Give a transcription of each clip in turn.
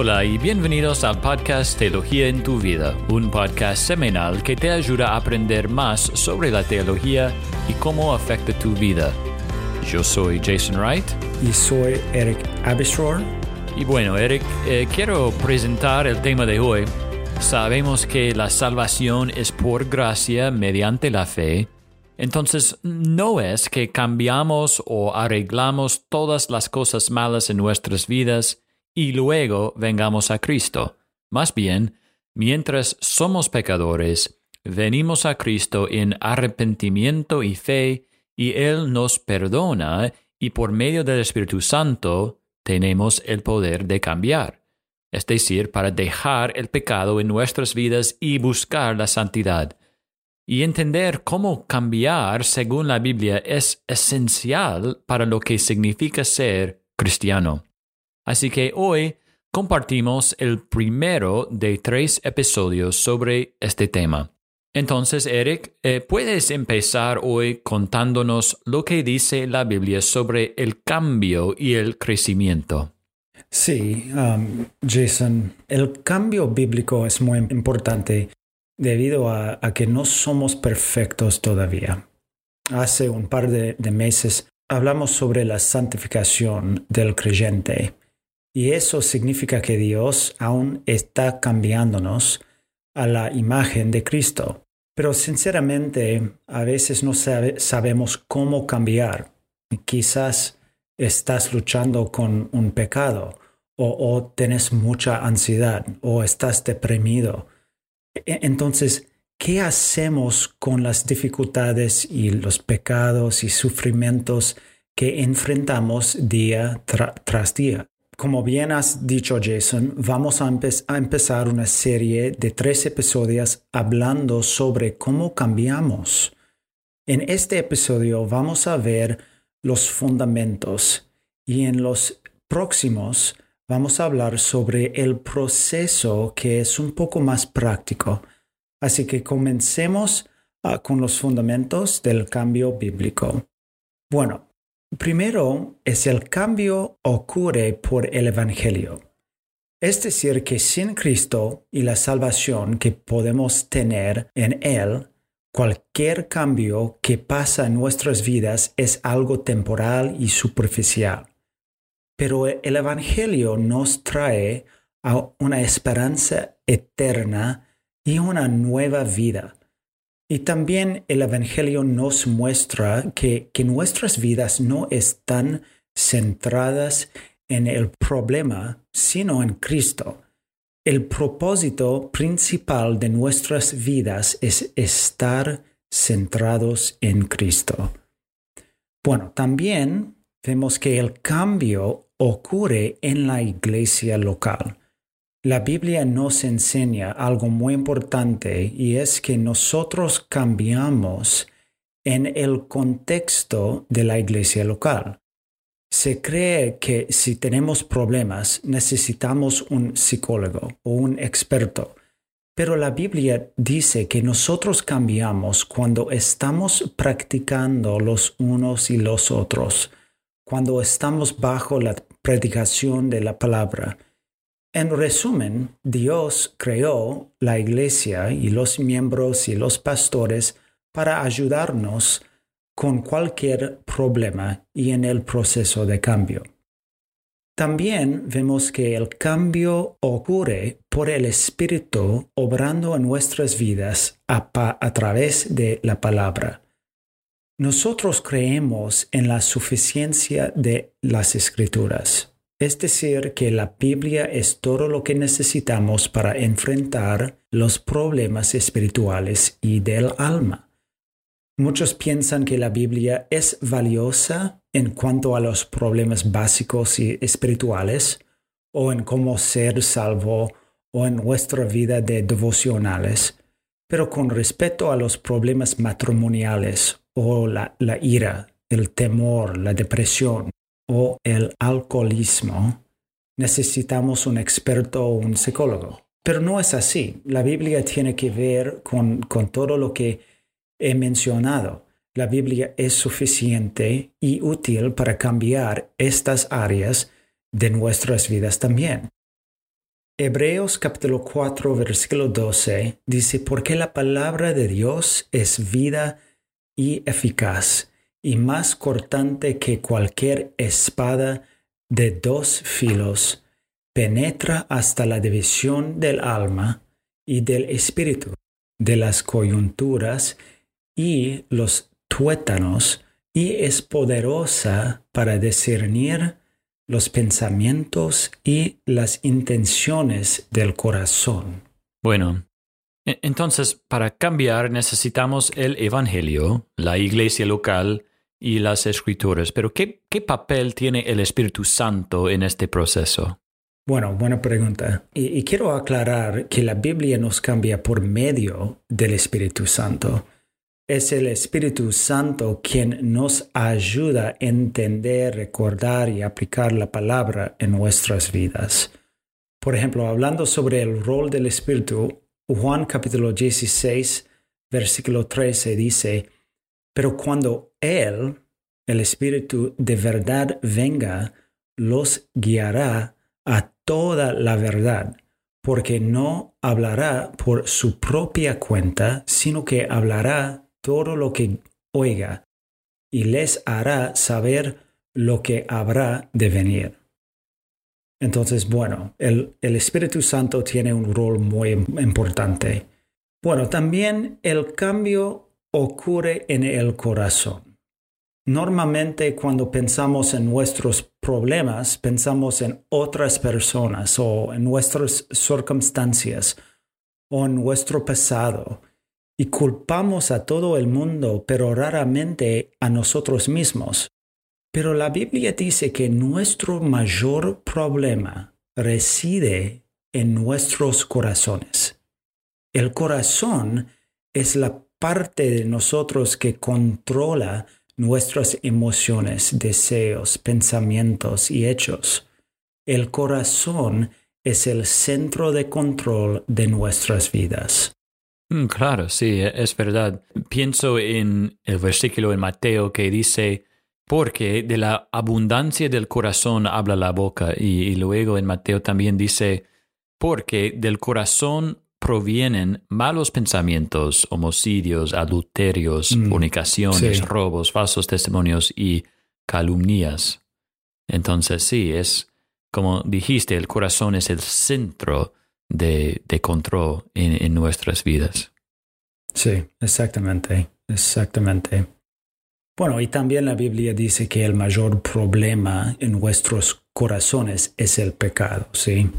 Hola y bienvenidos al podcast Teología en tu vida, un podcast semanal que te ayuda a aprender más sobre la teología y cómo afecta tu vida. Yo soy Jason Wright. Y soy Eric Abishor. Y bueno, Eric, eh, quiero presentar el tema de hoy. Sabemos que la salvación es por gracia mediante la fe. Entonces, no es que cambiamos o arreglamos todas las cosas malas en nuestras vidas y luego vengamos a Cristo. Más bien, mientras somos pecadores, venimos a Cristo en arrepentimiento y fe, y Él nos perdona, y por medio del Espíritu Santo tenemos el poder de cambiar, es decir, para dejar el pecado en nuestras vidas y buscar la santidad. Y entender cómo cambiar según la Biblia es esencial para lo que significa ser cristiano. Así que hoy compartimos el primero de tres episodios sobre este tema. Entonces, Eric, eh, ¿puedes empezar hoy contándonos lo que dice la Biblia sobre el cambio y el crecimiento? Sí, um, Jason, el cambio bíblico es muy importante debido a, que no somos perfectos todavía. Hace un par de meses hablamos sobre la santificación del creyente y eso significa que Dios aún está cambiándonos a la imagen de Cristo. Pero sinceramente, a veces no sabemos cómo cambiar. Quizás estás luchando con un pecado o, tienes mucha ansiedad o estás deprimido. E, entonces, ¿qué hacemos con las dificultades y los pecados y sufrimientos que enfrentamos día tras día? Como bien has dicho Jason, vamos a, empezar una serie de tres episodios hablando sobre cómo cambiamos. En este episodio vamos a ver los fundamentos y en los próximos vamos a hablar sobre el proceso que es un poco más práctico. Así que comencemos ah, con los fundamentos del cambio bíblico. Bueno, Primero es el cambio ocurre por el Evangelio. Es decir, que sin Cristo y la salvación que podemos tener en Él, cualquier cambio que pasa en nuestras vidas es algo temporal y superficial. Pero el Evangelio nos trae a una esperanza eterna y una nueva vida y también el Evangelio nos muestra que, nuestras vidas no están centradas en el problema, sino en Cristo. El propósito principal de nuestras vidas es estar centrados en Cristo. Bueno, también vemos que el cambio ocurre en la iglesia local. La Biblia nos enseña algo muy importante y es que nosotros cambiamos en el contexto de la iglesia local. Se cree que si tenemos problemas necesitamos un psicólogo o un experto, pero la Biblia dice que nosotros cambiamos cuando estamos practicando los unos y los otros, cuando estamos bajo la predicación de la palabra en resumen, Dios creó la iglesia y los miembros y los pastores para ayudarnos con cualquier problema y en el proceso de cambio. También vemos que el cambio ocurre por el Espíritu obrando en nuestras vidas a, través de la palabra. Nosotros creemos en la suficiencia de las escrituras. Es decir, que la Biblia es todo lo que necesitamos para enfrentar los problemas espirituales y del alma. Muchos piensan que la Biblia es valiosa en cuanto a los problemas básicos y espirituales, o en cómo ser salvo, o en nuestra vida de devocionales, pero con respecto a los problemas matrimoniales, o la, la ira, el temor, la depresión, o el alcoholismo, necesitamos un experto o un psicólogo. Pero no es así. La Biblia tiene que ver con, con todo lo que he mencionado. La Biblia es suficiente y útil para cambiar estas áreas de nuestras vidas también. Hebreos capítulo 4 versículo 12 dice, porque la palabra de Dios es vida y eficaz y más cortante que cualquier espada de dos filos, penetra hasta la división del alma y del espíritu, de las coyunturas y los tuétanos, y es poderosa para discernir los pensamientos y las intenciones del corazón. Bueno, entonces para cambiar necesitamos el Evangelio, la iglesia local y las escrituras, pero ¿qué, papel tiene el Espíritu Santo en este proceso? Bueno, buena pregunta. Y, quiero aclarar que la Biblia nos cambia por medio del Espíritu Santo. Es el Espíritu Santo quien nos ayuda a entender, recordar y aplicar la palabra en nuestras vidas. Por ejemplo, hablando sobre el rol del Espíritu, Juan capítulo 16, versículo 13 dice, Pero cuando Él, el Espíritu de verdad, venga, los guiará a toda la verdad porque no hablará por su propia cuenta, sino que hablará todo lo que oiga y les hará saber lo que habrá de venir. Entonces, bueno, el, Espíritu Santo tiene un rol muy importante. Bueno, también el cambio ocurre en el corazón. Normalmente cuando pensamos en nuestros problemas, pensamos en otras personas o en nuestras circunstancias o en nuestro pasado y culpamos a todo el mundo, pero raramente a nosotros mismos. Pero la Biblia dice que nuestro mayor problema reside en nuestros corazones. El corazón es la parte de nosotros que controla nuestras emociones, deseos, pensamientos y hechos. El corazón es el centro de control de nuestras vidas. Mm, claro, sí, e, es verdad. Pienso en el versículo en Mateo que dice, porque de la abundancia del corazón habla la boca. Y, luego en Mateo también dice, porque del corazón provienen malos pensamientos, homicidios, adulterios, mm, fornicaciones, robos, falsos testimonios y calumnias. Entonces sí, es como dijiste, el corazón es el centro de, control en, nuestras vidas. Sí, exactamente, exactamente. Bueno, y también la Biblia dice que el mayor problema en nuestros corazones es el pecado, ¿sí?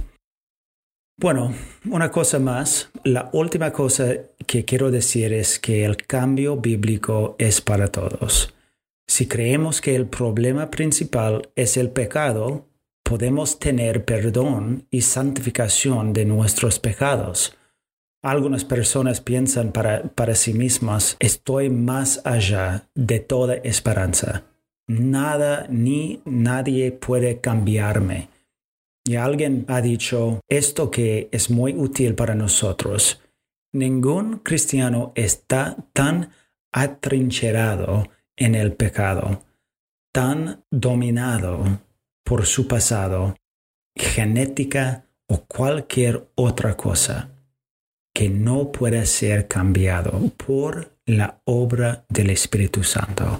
Bueno, una cosa más, la última cosa que quiero decir es que el cambio bíblico es para todos. Si creemos que el problema principal es el pecado, podemos tener perdón y santificación de nuestros pecados. Algunas personas piensan para, para sí mismas, estoy más allá de toda esperanza. Nada ni nadie puede cambiarme. Y alguien ha dicho esto que es muy útil para nosotros. Ningún cristiano está tan atrincherado en el pecado, tan dominado por su pasado, genética o cualquier otra cosa que no pueda ser cambiado por la obra del Espíritu Santo.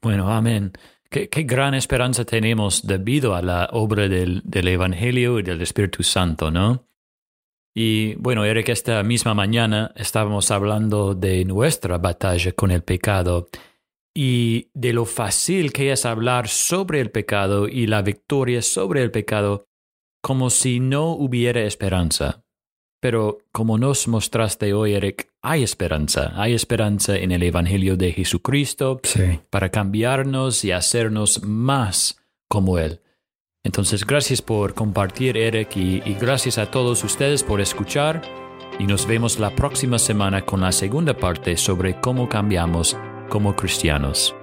Bueno, amén. Qué, gran esperanza tenemos debido a la obra del, del, Evangelio y del Espíritu Santo, ¿no? Y bueno, Eric, esta misma mañana estábamos hablando de nuestra batalla con el pecado y de lo fácil que es hablar sobre el pecado y la victoria sobre el pecado como si no hubiera esperanza. Pero como nos mostraste hoy, Eric, hay esperanza, hay esperanza en el Evangelio de Jesucristo para cambiarnos y hacernos más como Él. Entonces, gracias por compartir, Eric, y, y gracias a todos ustedes por escuchar. Y nos vemos la próxima semana con la segunda parte sobre cómo cambiamos como cristianos.